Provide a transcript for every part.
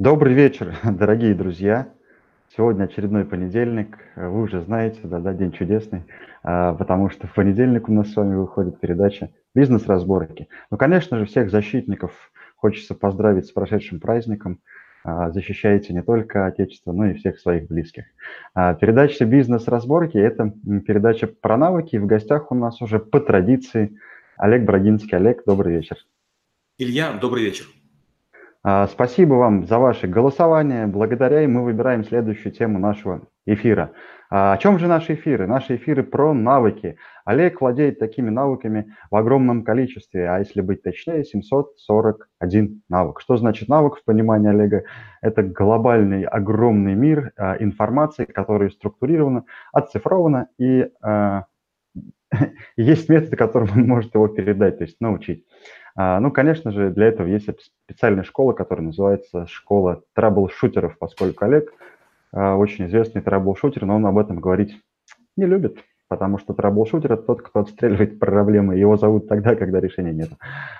Добрый вечер, дорогие друзья. Сегодня очередной понедельник. Вы уже знаете, да, да, день чудесный, а, потому что в понедельник у нас с вами выходит передача «Бизнес-разборки». Ну, конечно же, всех защитников хочется поздравить с прошедшим праздником. А, защищаете не только Отечество, но и всех своих близких. А, передача «Бизнес-разборки» – это передача про навыки. В гостях у нас уже по традиции Олег Брагинский. Олег, добрый вечер. Илья, добрый вечер. А, спасибо вам за ваше голосование. Благодаря им мы выбираем следующую тему нашего эфира. А, о чем же наши эфиры? Наши эфиры про навыки. Олег владеет такими навыками в огромном количестве, а если быть точнее, 741 навык. Что значит навык в понимании Олега? Это глобальный огромный мир а, информации, которая структурирована, оцифрована и есть методы, которым он может его передать, то есть научить. А, ну, конечно же, для этого есть специальная школа, которая называется школа трабл-шутеров, поскольку Олег а, очень известный трабл-шутер, но он об этом говорить не любит, потому что трабл-шутер – это тот, кто отстреливает проблемы, его зовут тогда, когда решения нет.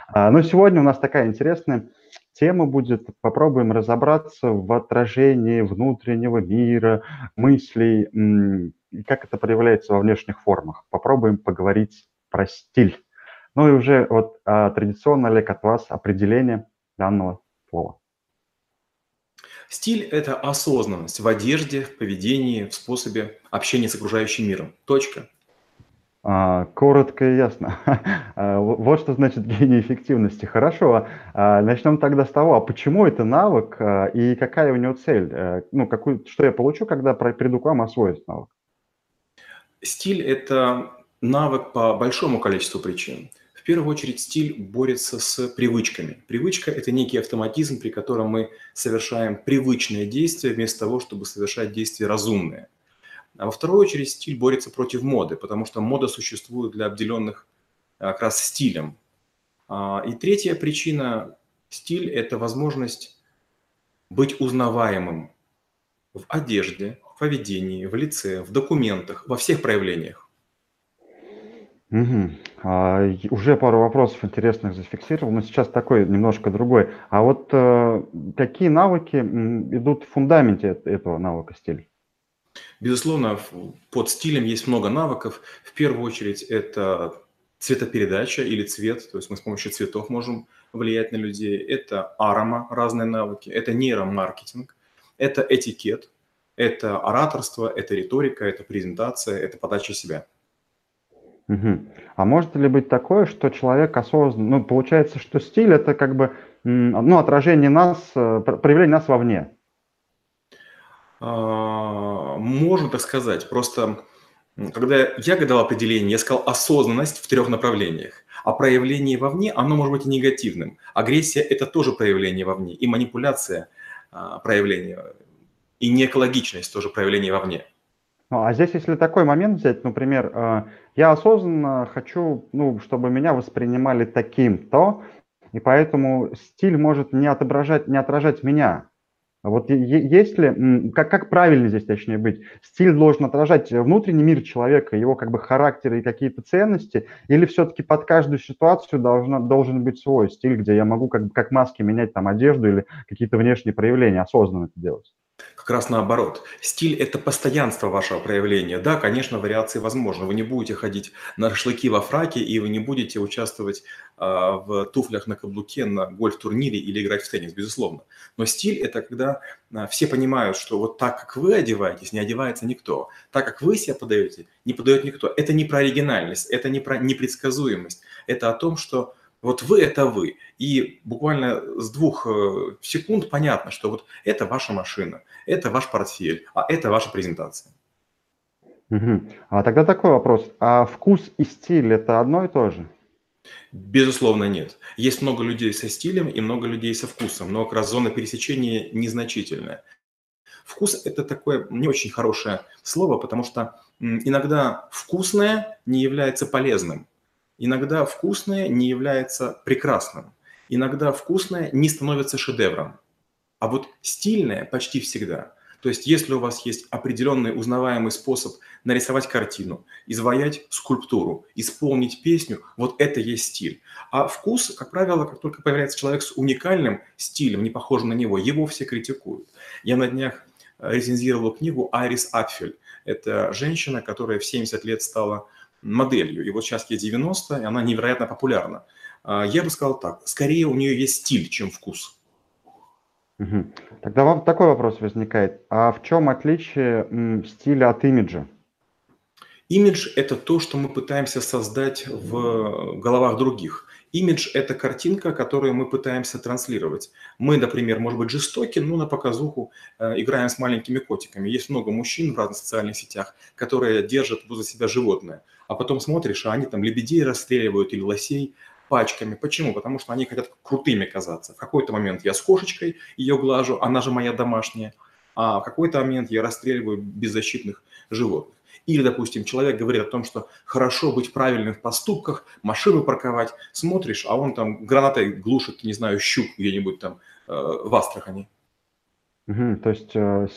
А, но сегодня у нас такая интересная тема будет, попробуем разобраться в отражении внутреннего мира, мыслей, как это проявляется во внешних формах. Попробуем поговорить про стиль. Ну и уже вот а, традиционно, Олег, от вас определение данного слова. Стиль – это осознанность в одежде, в поведении, в способе общения с окружающим миром. Точка. А, коротко и ясно. А, вот что значит гений эффективности. Хорошо, а, начнем тогда с того, а почему это навык а, и какая у него цель? А, ну, какую, что я получу, когда приду к вам освоить навык? Стиль – это навык по большому количеству причин. В первую очередь стиль борется с привычками. Привычка – это некий автоматизм, при котором мы совершаем привычное действие вместо того, чтобы совершать действия разумные. А во вторую очередь стиль борется против моды, потому что мода существует для обделенных а, как раз стилем. А, и третья причина – стиль – это возможность быть узнаваемым в одежде, поведении, в лице, в документах, во всех проявлениях. Угу. А, уже пару вопросов интересных зафиксировал, но сейчас такой немножко другой. А вот э, какие навыки идут в фундаменте этого навыка стиль? Безусловно, под стилем есть много навыков. В первую очередь это цветопередача или цвет, то есть мы с помощью цветов можем влиять на людей. Это арома, разные навыки, это нейромаркетинг, это этикет, это ораторство, это риторика, это презентация, это подача себя. Угу. А может ли быть такое, что человек осознанно, ну, получается, что стиль это как бы, ну, отражение нас, э, проявление нас вовне? А, можно так сказать. Просто когда я дал определение, я сказал осознанность в трех направлениях. А проявление вовне, оно может быть и негативным. Агрессия – это тоже проявление вовне. И манипуляция а, – проявление. И неэкологичность – тоже проявление вовне. Ну, а здесь, если такой момент взять, например, э, я осознанно хочу, ну, чтобы меня воспринимали таким-то, и поэтому стиль может не отображать, не отражать меня. Вот есть ли, как, как правильно здесь точнее быть, стиль должен отражать внутренний мир человека, его как бы характер и какие-то ценности, или все-таки под каждую ситуацию должна, должен быть свой стиль, где я могу как, как маски менять там одежду или какие-то внешние проявления, осознанно это делать? Как раз наоборот. Стиль – это постоянство вашего проявления. Да, конечно, вариации возможны. Вы не будете ходить на шашлыки во фраке, и вы не будете участвовать а, в туфлях на каблуке на гольф-турнире или играть в теннис, безусловно. Но стиль – это когда а, все понимают, что вот так, как вы одеваетесь, не одевается никто. Так, как вы себя подаете, не подает никто. Это не про оригинальность, это не про непредсказуемость. Это о том, что вот вы – это вы. И буквально с двух э, секунд понятно, что вот это ваша машина, это ваш портфель, а это ваша презентация. Угу. А тогда такой вопрос. А вкус и стиль – это одно и то же? Безусловно, нет. Есть много людей со стилем и много людей со вкусом, но как раз зона пересечения незначительная. Вкус – это такое не очень хорошее слово, потому что иногда вкусное не является полезным. Иногда вкусное не является прекрасным. Иногда вкусное не становится шедевром. А вот стильное почти всегда. То есть если у вас есть определенный узнаваемый способ нарисовать картину, изваять скульптуру, исполнить песню, вот это есть стиль. А вкус, как правило, как только появляется человек с уникальным стилем, не похожим на него, его все критикуют. Я на днях э, рецензировал книгу Айрис Апфель. Это женщина, которая в 70 лет стала моделью. И вот сейчас ей 90, и она невероятно популярна. А, я бы сказал так, скорее у нее есть стиль, чем вкус. Угу. Тогда вам такой вопрос возникает. А в чем отличие м, стиля от имиджа? Имидж – это то, что мы пытаемся создать в головах других. Имидж – это картинка, которую мы пытаемся транслировать. Мы, например, может быть, жестоки, но на показуху э, играем с маленькими котиками. Есть много мужчин в разных социальных сетях, которые держат возле себя животное. А потом смотришь, а они там лебедей расстреливают или лосей пачками. Почему? Потому что они хотят крутыми казаться. В какой-то момент я с кошечкой ее глажу, она же моя домашняя. А в какой-то момент я расстреливаю беззащитных животных. Или, допустим, человек говорит о том, что хорошо быть правильным в поступках, машину парковать, смотришь, а он там гранатой глушит, не знаю, щук где-нибудь там э, в Астрахани. Угу, то есть э,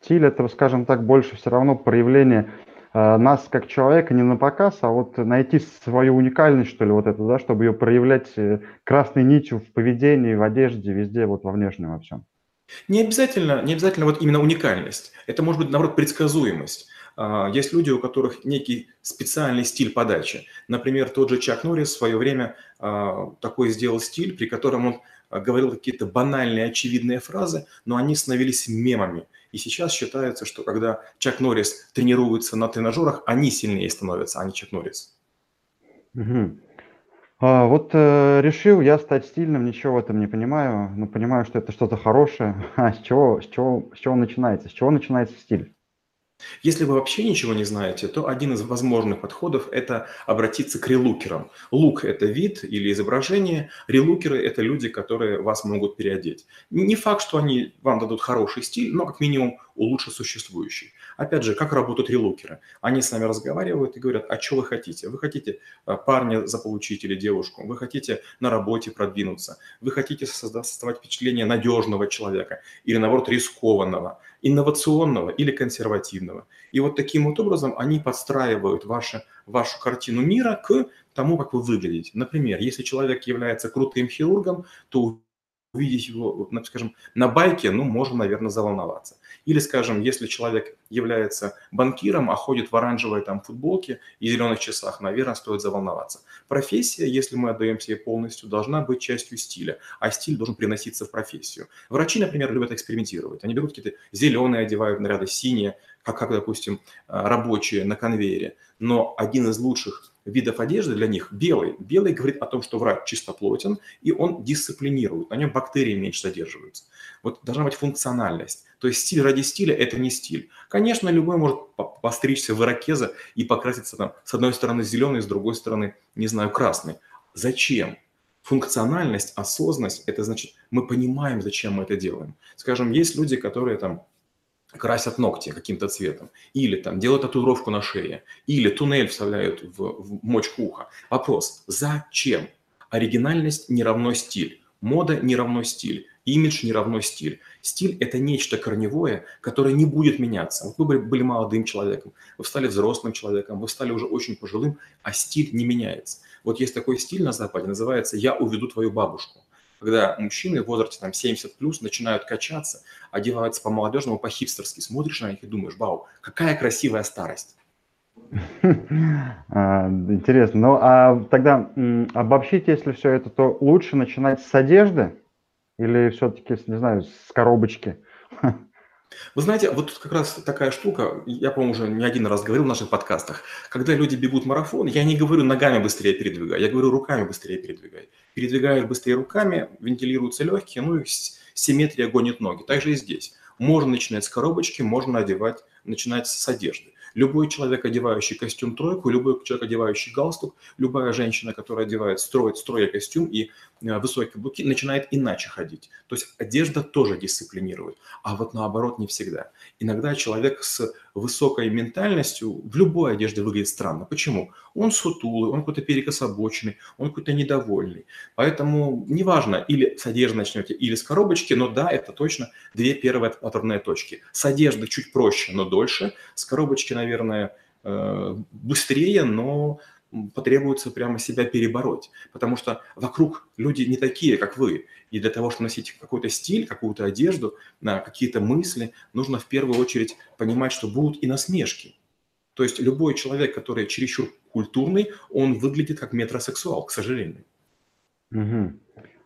стиль это, скажем так, больше все равно проявление нас как человека не на показ, а вот найти свою уникальность, что ли, вот это, да, чтобы ее проявлять э, красной нитью в поведении, в одежде, везде, вот во внешнем во всем. Не обязательно, не обязательно вот именно уникальность. Это может быть, наоборот, предсказуемость. А, есть люди, у которых некий специальный стиль подачи. Например, тот же Чак Норрис в свое время а, такой сделал стиль, при котором он а, говорил какие-то банальные, очевидные фразы, но они становились мемами. И сейчас считается, что когда Чак Норрис тренируется на тренажерах, они сильнее становятся, а не Чак Норрис. Угу. А, вот э, решил я стать стильным, ничего в этом не понимаю, но понимаю, что это что-то хорошее. А с чего, с чего, с чего начинается? С чего начинается стиль? Если вы вообще ничего не знаете, то один из возможных подходов – это обратиться к релукерам. Лук – это вид или изображение, релукеры – это люди, которые вас могут переодеть. Не факт, что они вам дадут хороший стиль, но как минимум улучшат существующий. Опять же, как работают релукеры? Они с нами разговаривают и говорят, а что вы хотите? Вы хотите э, парня заполучить или девушку? Вы хотите на работе продвинуться? Вы хотите создавать впечатление надежного человека или, наоборот, рискованного? инновационного или консервативного. И вот таким вот образом они подстраивают ваши, вашу картину мира к тому, как вы выглядите. Например, если человек является крутым хирургом, то увидеть его, скажем, на байке, ну, можно, наверное, заволноваться. Или, скажем, если человек является банкиром, а ходит в оранжевой там футболке и зеленых часах, наверное, стоит заволноваться. Профессия, если мы отдаемся ей полностью, должна быть частью стиля, а стиль должен приноситься в профессию. Врачи, например, любят экспериментировать. Они берут какие-то зеленые, одевают наряды, синие, как, как, допустим, рабочие на конвейере. Но один из лучших видов одежды для них белый. Белый говорит о том, что врач чистоплотен, и он дисциплинирует, на нем бактерии меньше задерживаются. Вот должна быть функциональность. То есть стиль ради стиля – это не стиль. Конечно, любой может постричься в ирокеза и покраситься там с одной стороны зеленый, с другой стороны, не знаю, красный. Зачем? Функциональность, осознанность – это значит, мы понимаем, зачем мы это делаем. Скажем, есть люди, которые там красят ногти каким-то цветом, или там делают татуировку на шее, или туннель вставляют в, в мочку уха. Вопрос, зачем? Оригинальность не равно стиль, мода не равно стиль, имидж не равно стиль. Стиль – это нечто корневое, которое не будет меняться. Вот вы были, молодым человеком, вы стали взрослым человеком, вы стали уже очень пожилым, а стиль не меняется. Вот есть такой стиль на Западе, называется «я уведу твою бабушку» когда мужчины в возрасте там 70 плюс начинают качаться, одеваются по-молодежному, по-хипстерски, смотришь на них и думаешь, вау, какая красивая старость. А, интересно. Ну, а тогда обобщить, если все это, то лучше начинать с одежды или все-таки, не знаю, с коробочки? Вы знаете, вот тут как раз такая штука, я, по-моему, уже не один раз говорил в наших подкастах, когда люди бегут марафон, я не говорю ногами быстрее передвигай, я говорю руками быстрее передвигай. Передвигаешь быстрее руками, вентилируются легкие, ну и симметрия гонит ноги. Также и здесь. Можно начинать с коробочки, можно одевать, начинать с одежды. Любой человек, одевающий костюм тройку, любой человек, одевающий галстук, любая женщина, которая одевает, строит строя костюм и э, высокие каблуки, начинает иначе ходить. То есть одежда тоже дисциплинирует, а вот наоборот не всегда. Иногда человек с высокой ментальностью в любой одежде выглядит странно. Почему? Он сутулый, он какой-то перекособоченный, он какой-то недовольный. Поэтому неважно, или с одежды начнете, или с коробочки, но да, это точно две первые отправные точки. С одежды чуть проще, но дольше. С коробочки, наверное, э, быстрее, но потребуется прямо себя перебороть, потому что вокруг люди не такие, как вы. И для того, чтобы носить какой-то стиль, какую-то одежду, на какие-то мысли, нужно в первую очередь понимать, что будут и насмешки. То есть любой человек, который чересчур культурный, он выглядит как метросексуал, к сожалению. Угу.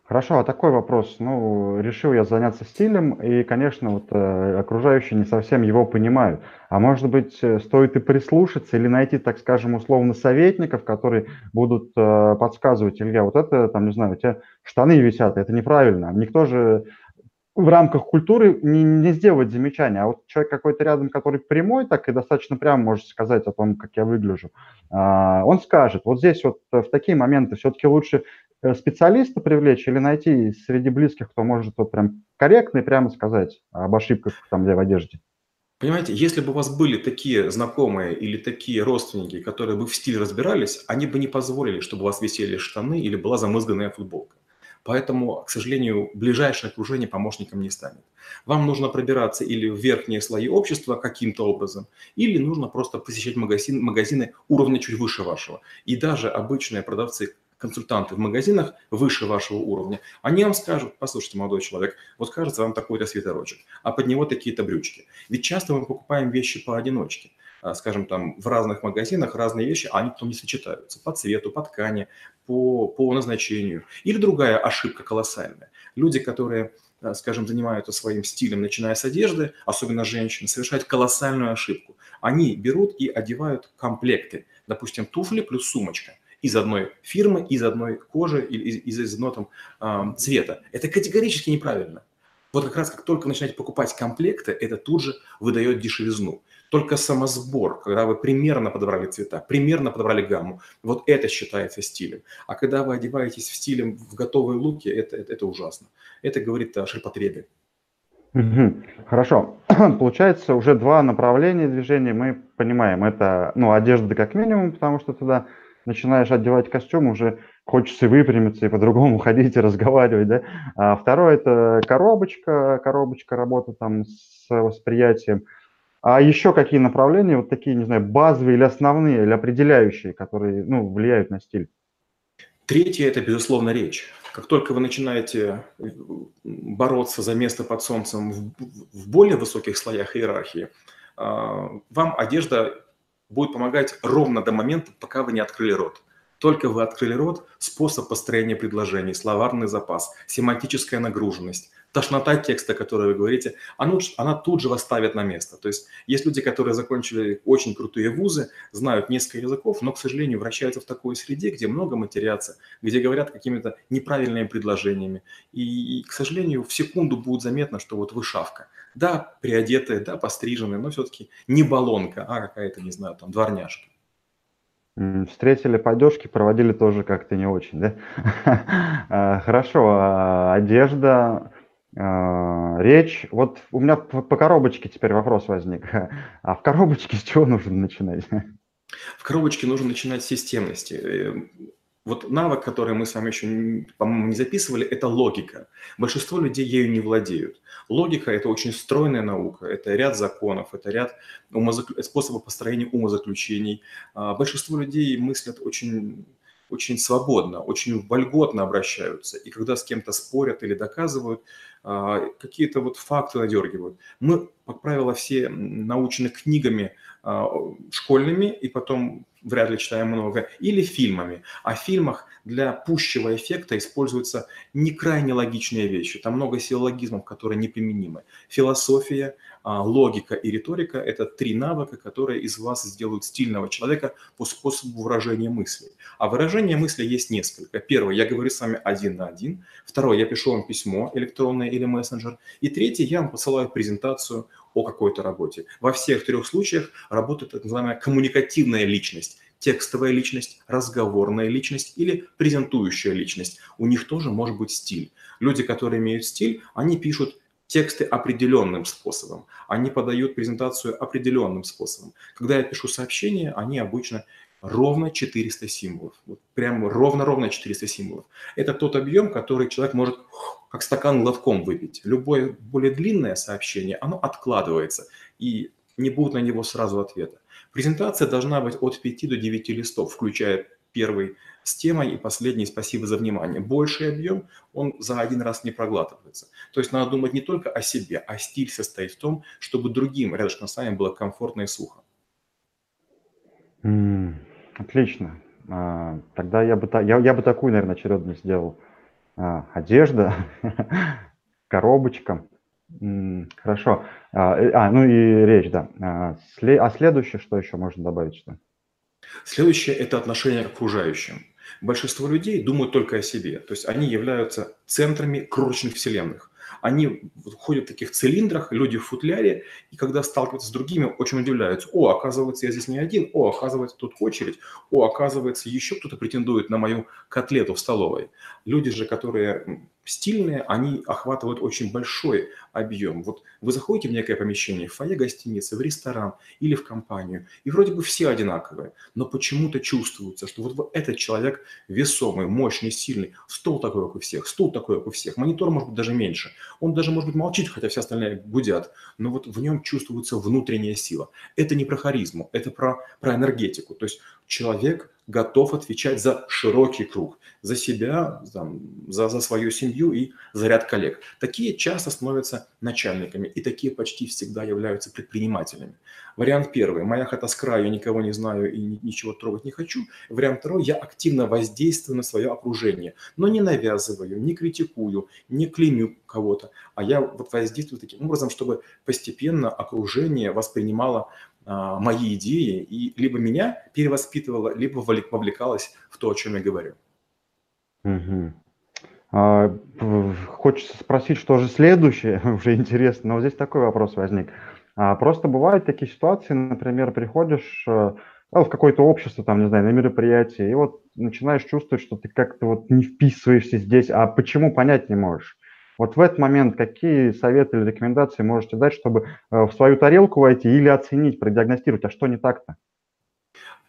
Хорошо, а такой вопрос. Ну, решил я заняться стилем, и, конечно, вот э, окружающие не совсем его понимают. А может быть, э, стоит и прислушаться или найти, так скажем, условно советников, которые будут э, подсказывать, Илья, вот это, там, не знаю, у тебя штаны висят, это неправильно. Никто же в рамках культуры не, не сделать замечания, а вот человек какой-то рядом, который прямой, так и достаточно прямо может сказать о том, как я выгляжу, а, он скажет, вот здесь вот в такие моменты все-таки лучше Э, специалиста привлечь или найти среди близких, кто может вот прям корректно и прямо сказать об ошибках там в одежде? Понимаете, если бы у вас были такие знакомые или такие родственники, которые бы в стиле разбирались, они бы не позволили, чтобы у вас висели штаны или была замызганная футболка. Поэтому, к сожалению, ближайшее окружение помощником не станет. Вам нужно пробираться или в верхние слои общества каким-то образом, или нужно просто посещать магазин, магазины уровня чуть выше вашего. И даже обычные продавцы консультанты в магазинах выше вашего уровня, они вам скажут, послушайте, молодой человек, вот кажется вам такой-то свитерочек, а под него такие-то брючки. Ведь часто мы покупаем вещи поодиночке. А, скажем, там в разных магазинах разные вещи, а они потом не сочетаются по цвету, по ткани, по, по назначению. Или другая ошибка колоссальная. Люди, которые а, скажем, занимаются своим стилем, начиная с одежды, особенно женщины, совершают колоссальную ошибку. Они берут и одевают комплекты. Допустим, туфли плюс сумочка – из одной фирмы, из одной кожи или из, из одного там, э, цвета. Это категорически неправильно. Вот как раз как только начинаете покупать комплекты, это тут же выдает дешевизну. Только самосбор, когда вы примерно подобрали цвета, примерно подобрали гамму, вот это считается стилем. А когда вы одеваетесь в стилем в готовые луки, это, это, это ужасно. Это говорит о ширпотребе. Угу. Хорошо. Получается, уже два направления движения мы понимаем. Это ну, одежда как минимум, потому что туда начинаешь одевать костюм, уже хочется выпрямиться и по-другому ходить и разговаривать, да. А второе – это коробочка, коробочка работы там с восприятием. А еще какие направления, вот такие, не знаю, базовые или основные, или определяющие, которые, ну, влияют на стиль? Третье – это, безусловно, речь. Как только вы начинаете бороться за место под солнцем в более высоких слоях иерархии, а, вам одежда будет помогать ровно до момента, пока вы не открыли рот. Только вы открыли рот, способ построения предложений, словарный запас, семантическая нагруженность, тошнота текста, который вы говорите, она, она тут же вас ставит на место. То есть есть люди, которые закончили очень крутые вузы, знают несколько языков, но, к сожалению, вращаются в такой среде, где много матерятся, где говорят какими-то неправильными предложениями. И, и, к сожалению, в секунду будет заметно, что вот вы шавка. Да, приодетая, да, постриженная, но все-таки не баллонка, а какая-то, не знаю, там, дворняжка. Встретили по одежке, проводили тоже как-то не очень, да? А, хорошо, а одежда, а, речь. Вот у меня по коробочке теперь вопрос возник. А в коробочке с чего нужно начинать? В коробочке нужно начинать с системности. Вот навык, который мы с вами еще, по-моему, не записывали, это логика. Большинство людей ею не владеют. Логика – это очень стройная наука, это ряд законов, это ряд умозаклю... способов построения умозаключений. А, большинство людей мыслят очень очень свободно, очень вольготно обращаются. И когда с кем-то спорят или доказывают, а, какие-то вот факты надергивают. Мы, как правило, все научены книгами школьными и потом вряд ли читаем много, или фильмами. А в фильмах для пущего эффекта используются не крайне логичные вещи. Там много силлогизмов, которые неприменимы. Философия, а, логика и риторика – это три навыка, которые из вас сделают стильного человека по способу выражения мыслей. А выражение мысли есть несколько. Первое, я говорю с вами один на один. Второе, я пишу вам письмо электронное или мессенджер. И третье, я вам посылаю презентацию о какой-то работе. Во всех трех случаях работает так называемая коммуникативная личность текстовая личность, разговорная личность или презентующая личность. У них тоже может быть стиль. Люди, которые имеют стиль, они пишут тексты определенным способом. Они подают презентацию определенным способом. Когда я пишу сообщения, они обычно ровно 400 символов. Вот прям ровно-ровно 400 символов. Это тот объем, который человек может как стакан глотком выпить. Любое более длинное сообщение, оно откладывается, и не будет на него сразу ответа. Презентация должна быть от 5 до 9 листов, включая первый с темой и последний «Спасибо за внимание». Больший объем, он за один раз не проглатывается. То есть надо думать не только о себе, а стиль состоит в том, чтобы другим рядышком с вами было комфортно и сухо. Отлично. А, тогда я бы, я, я бы такую, наверное, очередность сделал. А, одежда, коробочка. Хорошо. А, э, а, ну и речь, да. А, следующее, что еще можно добавить? Что? Следующее – это отношение к окружающим. Большинство людей думают только о себе, то есть они являются центрами крошечных вселенных они ходят в таких цилиндрах, люди в футляре, и когда сталкиваются с другими, очень удивляются. О, оказывается, я здесь не один, о, оказывается, тут очередь, о, оказывается, еще кто-то претендует на мою котлету в столовой. Люди же, которые стильные, они охватывают очень большой объем. Вот вы заходите в некое помещение, в фойе гостиницы, в ресторан или в компанию, и вроде бы все одинаковые, но почему-то чувствуется, что вот этот человек весомый, мощный, сильный, стол такой, как у всех, стул такой, как у всех, монитор может быть даже меньше, он даже может быть молчит, хотя все остальные гудят, но вот в нем чувствуется внутренняя сила. Это не про харизму, это про, про энергетику. То есть человек готов отвечать за широкий круг, за себя, там, за, за свою семью и за ряд коллег. Такие часто становятся начальниками, и такие почти всегда являются предпринимателями. Вариант первый. Моя хата с краю, никого не знаю и ничего трогать не хочу. Вариант второй. Я активно воздействую на свое окружение, но не навязываю, не критикую, не клеймю кого-то, а я вот воздействую таким образом, чтобы постепенно окружение воспринимало мои идеи и либо меня перевоспитывала, либо вовлекалась в то, о чем я говорю. Угу. А, хочется спросить, что же следующее, уже интересно, но здесь такой вопрос возник. А, просто бывают такие ситуации, например, приходишь э, ну, в какое-то общество, там, не знаю, на мероприятие, и вот начинаешь чувствовать, что ты как-то вот не вписываешься здесь, а почему понять не можешь. Вот в этот момент какие советы или рекомендации можете дать, чтобы э, в свою тарелку войти или оценить, продиагностировать, а что не так-то?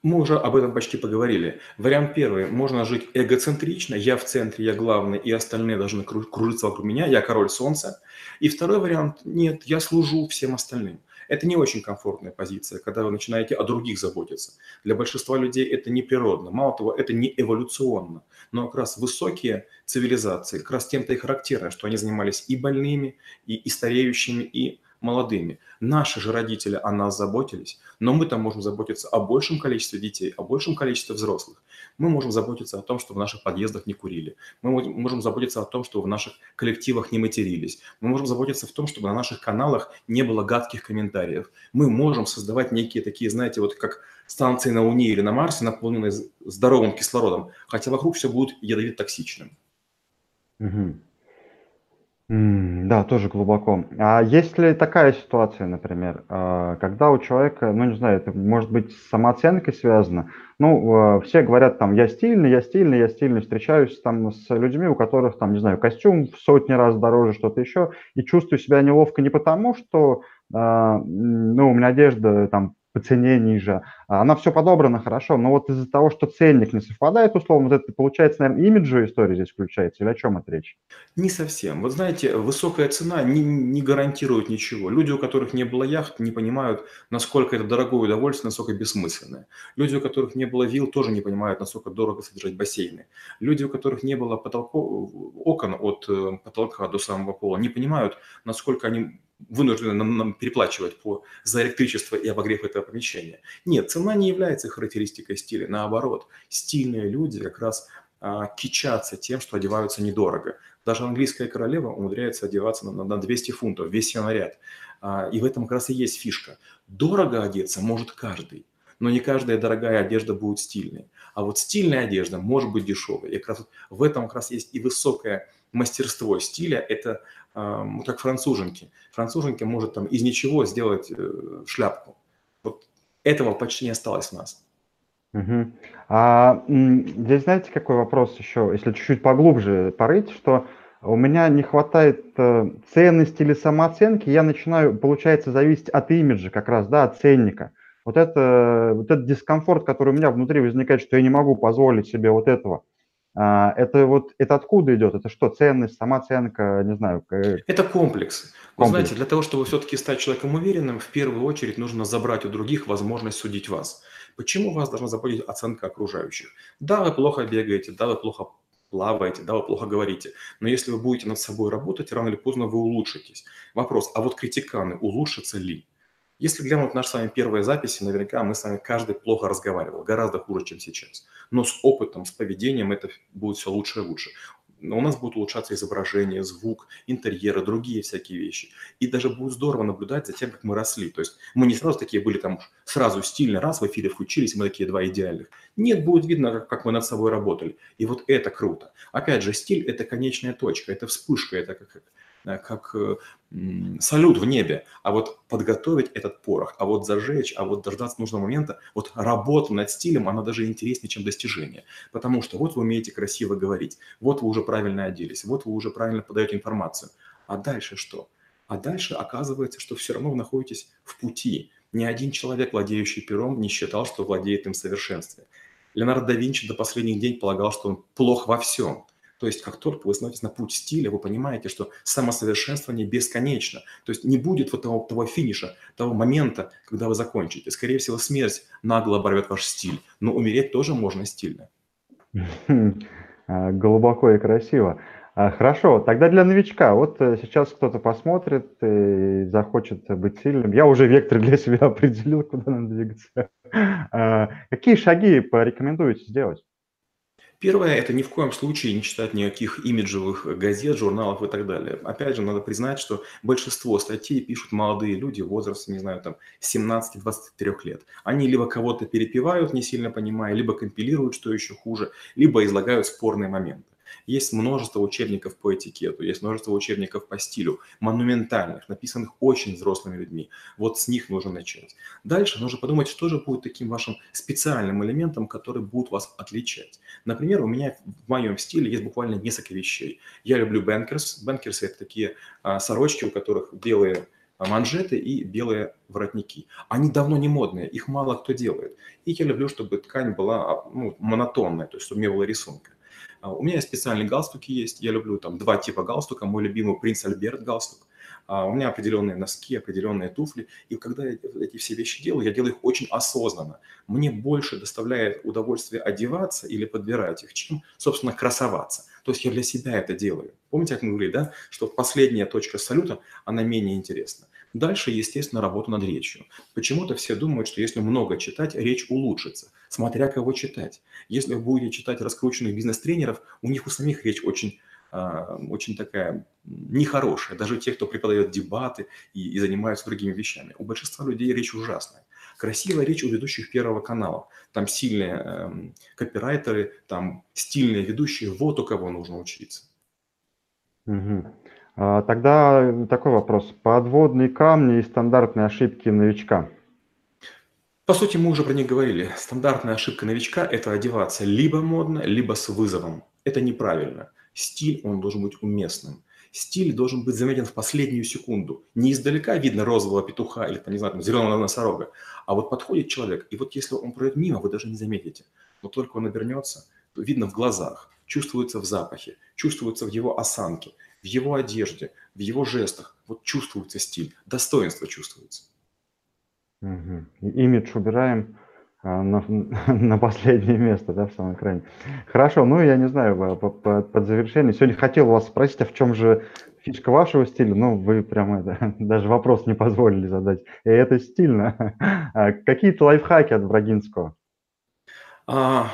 Мы уже об этом почти поговорили. Вариант первый. Можно жить эгоцентрично. Я в центре, я главный, и остальные должны кружиться вокруг меня. Я король солнца. И второй вариант. Нет, я служу всем остальным. Это не очень комфортная позиция, когда вы начинаете о других заботиться. Для большинства людей это не природно. Мало того, это не эволюционно. Но как раз высокие цивилизации, как раз тем-то и характерно, что они занимались и больными, и, и стареющими, и молодыми. Наши же родители о нас заботились, но мы там можем заботиться о большем количестве детей, о большем количестве взрослых. Мы можем заботиться о том, что в наших подъездах не курили. Мы можем заботиться о том, что в наших коллективах не матерились. Мы можем заботиться в том, чтобы на наших каналах не было гадких комментариев. Мы можем создавать некие такие, знаете, вот как станции на Луне или на Марсе, наполненные здоровым кислородом, хотя вокруг все будет ядовито-токсичным. Угу. Да, тоже глубоко. А есть ли такая ситуация, например, а, когда у человека, ну, не знаю, это может быть с самооценкой связано, ну, а, все говорят там, я стильный, я стильный, я стильный, встречаюсь там с людьми, у которых там, не знаю, костюм в сотни раз дороже, что-то еще, и чувствую себя неловко не потому, что, а, ну, у меня одежда там по цене ниже. Она все подобрана хорошо, но вот из-за того, что ценник не совпадает, условно, вот это получается, наверное, имиджевая история здесь включается, или о чем это речь? Не совсем. Вот знаете, высокая цена не, не гарантирует ничего. Люди, у которых не было яхт, не понимают, насколько это дорогое удовольствие, насколько бессмысленное. Люди, у которых не было вилл, тоже не понимают, насколько дорого содержать бассейны. Люди, у которых не было потолко, окон от э, потолка до самого пола, не понимают, насколько они вынуждены нам, нам переплачивать по, за электричество и обогрев этого помещения. Нет, цена не является характеристикой стиля. Наоборот, стильные люди как раз а, кичатся тем, что одеваются недорого. Даже английская королева умудряется одеваться на, на 200 фунтов, весь ее наряд. А, и в этом как раз и есть фишка. Дорого одеться может каждый, но не каждая дорогая одежда будет стильной. А вот стильная одежда может быть дешевой. И как раз в этом как раз есть и высокая мастерство стиля – это как француженки. Француженки может там из ничего сделать э, шляпку. Вот этого почти не осталось у нас. Мгм. А, здесь знаете, какой вопрос еще, если чуть-чуть поглубже порыть, что у меня не хватает э, ценности или самооценки, я начинаю, получается, зависеть от имиджа как раз, да, от ценника. Вот это, вот этот дискомфорт, который у меня внутри возникает, что я не могу позволить себе вот этого. А, это вот, это откуда идет? Это что, ценность, самооценка, не знаю, к- Это комплекс. Вы знаете, комплекс? для того, чтобы все-таки стать человеком уверенным, в первую очередь нужно забрать у других возможность судить вас. Почему вас должна заботить оценка окружающих? Да, вы плохо бегаете, да, вы плохо плаваете, да, вы плохо говорите. Но если вы будете над собой работать, рано или поздно вы улучшитесь. Вопрос, а вот критиканы улучшатся ли? Если глянуть наши с вами первые записи, наверняка мы с вами каждый плохо разговаривал, гораздо хуже, чем сейчас. Но с опытом, с поведением это будет все лучше и лучше. У нас будет улучшаться изображение, звук, интерьеры, другие всякие вещи. И даже будет здорово наблюдать за тем, как мы росли. То есть мы не сразу такие были там сразу стильно, раз в эфире включились, мы такие два идеальных. Нет, будет видно, как, мы над собой работали. И вот это круто. Опять же, стиль – это конечная точка, это вспышка, это как, как э, салют в небе, а вот подготовить этот порох, а вот зажечь, а вот дождаться нужного момента, вот работа над стилем, она даже интереснее, чем достижение. Потому что вот вы умеете красиво говорить, вот вы уже правильно оделись, вот вы уже правильно подаете информацию. А дальше что? А дальше оказывается, что все равно вы находитесь в пути. Ни один человек, владеющий пером, не считал, что владеет им в совершенстве. Леонардо да Винчи до последних дней полагал, что он плох во всем – то есть как только вы становитесь на путь стиля, вы понимаете, что самосовершенствование бесконечно. То есть не будет вот того, того финиша, того момента, когда вы закончите. Скорее всего, смерть нагло оборвет ваш стиль. Но умереть тоже можно стильно. А, глубоко и красиво. А, хорошо, тогда для новичка. Вот э, сейчас кто-то посмотрит и захочет быть сильным. Я уже вектор для себя определил, куда надо двигаться. А, какие шаги порекомендуете сделать? Первое – это ни в коем случае не читать никаких имиджевых газет, журналов и так далее. Опять же, надо признать, что большинство статей пишут молодые люди возрастом, не знаю, там 17-23 лет. Они либо кого-то перепевают, не сильно понимая, либо компилируют, что еще хуже, либо излагают спорные моменты. Есть множество учебников по этикету, есть множество учебников по стилю, монументальных, написанных очень взрослыми людьми. Вот с них нужно начать. Дальше нужно подумать, что же будет таким вашим специальным элементом, который будет вас отличать. Например, у меня в моем стиле есть буквально несколько вещей. Я люблю bankers. Бэнкерсы – это такие а, сорочки, у которых белые манжеты и белые воротники. Они давно не модные, их мало кто делает. И я люблю, чтобы ткань была а, ну, монотонная, то есть чтобы не было рисунка. А, у меня специальные галстуки есть. Я люблю там два типа галстука. Мой любимый принц Альберт галстук. А, у меня определенные носки, определенные туфли. И когда я эти все вещи делаю, я делаю их очень осознанно. Мне больше доставляет удовольствие одеваться или подбирать их, чем, собственно, красоваться. То есть я для себя это делаю. Помните, как мы говорили, да, что последняя точка салюта, она менее интересна. Дальше, естественно, работа над речью. Почему-то все думают, что если много читать, речь улучшится, смотря кого читать. Если вы будете читать раскрученных бизнес-тренеров, у них у самих речь очень а, очень такая нехорошая. Даже те, кто преподает дебаты и, и занимаются другими вещами. У большинства людей речь ужасная. Красивая речь у ведущих Первого канала. Там сильные э, копирайтеры, там стильные ведущие. Вот у кого нужно учиться. Угу. А, тогда такой вопрос. Подводные камни и стандартные ошибки новичка. По сути, мы уже про них говорили. Стандартная ошибка новичка – это одеваться либо модно, либо с вызовом. Это неправильно. Стиль, он должен быть уместным. Стиль должен быть заметен в последнюю секунду. Не издалека видно розового петуха или, не знаю, зеленого носорога, а вот подходит человек, и вот если он пройдет мимо, вы даже не заметите. Но только он обернется, то видно в глазах, чувствуется в запахе, чувствуется в его осанке – в его одежде, в его жестах. Вот чувствуется стиль, достоинство чувствуется. Угу. Имидж убираем а, на, на последнее место, да, в самом экране. Хорошо, ну я не знаю, под, под завершение. Сегодня хотел вас спросить, а в чем же фишка вашего стиля? Ну, вы прямо это, даже вопрос не позволили задать. И это стильно. А какие-то лайфхаки от Брагинского? А,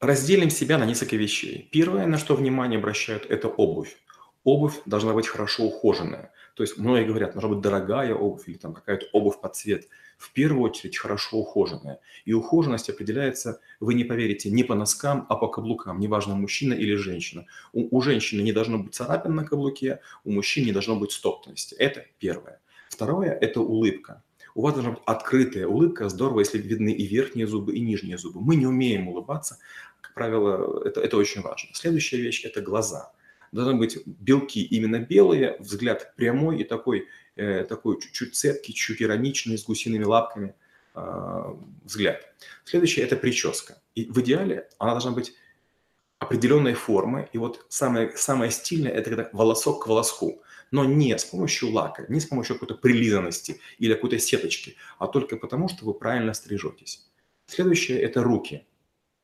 разделим себя на несколько вещей. Первое, на что внимание обращают, это обувь обувь должна быть хорошо ухоженная. То есть многие говорят, должна быть дорогая обувь или там какая-то обувь под цвет. В первую очередь хорошо ухоженная. И ухоженность определяется, вы не поверите, не по носкам, а по каблукам, неважно, мужчина или женщина. У, у женщины не должно быть царапин на каблуке, у мужчин не должно быть стоптанности. Это первое. Второе – это улыбка. У вас должна быть открытая улыбка, здорово, если видны и верхние зубы, и нижние зубы. Мы не умеем улыбаться, как правило, это, это очень важно. Следующая вещь – это глаза. Должны быть белки именно белые, взгляд прямой и такой, э, такой чуть-чуть цепкий, чуть ироничный, с гусиными лапками э, взгляд. Следующее – это прическа. И в идеале она должна быть определенной формы. И вот самое, самое стильное – это когда волосок к волоску. Но не с помощью лака, не с помощью какой-то прилизанности или какой-то сеточки, а только потому, что вы правильно стрижетесь. Следующее – это руки.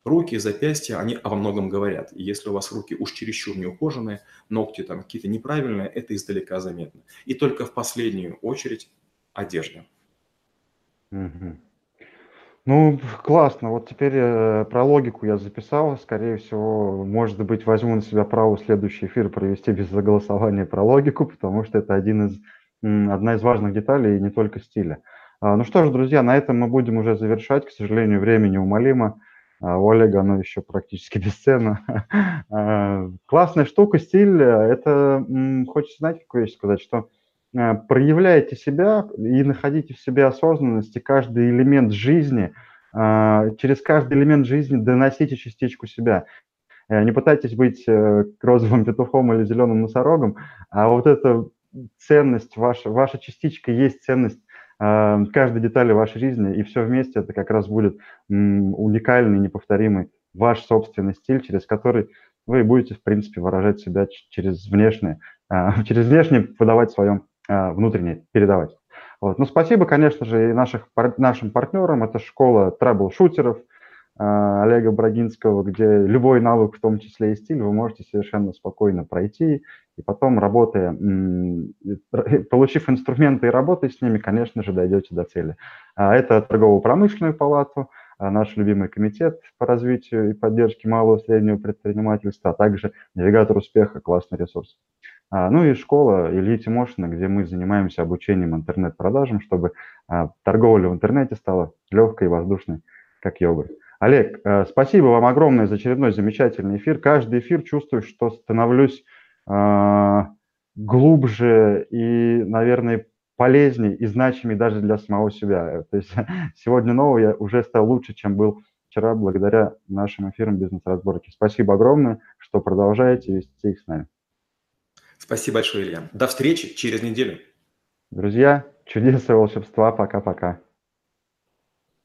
Руки, запястья, они о многом говорят. И если у вас руки уж чересчур неухоженные, ногти там какие-то неправильные, это издалека заметно. И только в последнюю очередь одежда. Угу. Ну, классно. Вот теперь э, про логику я записал. Скорее всего, может быть, возьму на себя право следующий эфир провести без голосования про логику, потому что это один из, одна из важных деталей и не только стиля. А, ну что ж, друзья, на этом мы будем уже завершать. К сожалению, время неумолимо. А у Олега оно еще практически бесценно. А, классная штука, стиль. Это, хочется, знаете, какую вещь сказать, что Э, проявляйте себя и находите в себе осознанность, и каждый элемент жизни, э, через каждый элемент жизни доносите частичку себя. Э, не пытайтесь быть розовым петухом или зеленым носорогом, а вот эта ценность, ваша, ваша частичка есть ценность каждой детали вашей жизни, и все вместе это как раз будет уникальный, неповторимый ваш собственный стиль, через который вы будете, в принципе, выражать себя через внешнее, через внешнее выдавать свое а, внутренне передавать. Вот. Ну, спасибо, конечно же, и наших, нашим партнерам. Это школа трабл-шутеров Олега Брагинского, где любой навык, в том числе и стиль, вы можете совершенно спокойно пройти. И потом, работая, получив инструменты и работая с ними, конечно же, дойдете до цели. А, это торгово-промышленную палату, наш любимый комитет по развитию и поддержке малого и среднего предпринимательства, а также навигатор успеха, классный ресурс. А, ну и школа Ильи Тимошина, где мы занимаемся обучением интернет-продажам, чтобы а, торговля в интернете стала легкой и воздушной, как йогурт. Олег, э, спасибо вам огромное за очередной замечательный эфир. Каждый эфир чувствую, что становлюсь а, глубже и, наверное, полезнее и значимее даже для самого себя. То есть сегодня новый я уже стал лучше, чем был вчера благодаря нашим эфирам бизнес-разборки. Спасибо огромное, что продолжаете вести их с нами. Спасибо большое, Илья. До встречи через неделю. Друзья, чудес и волшебства. Пока-пока.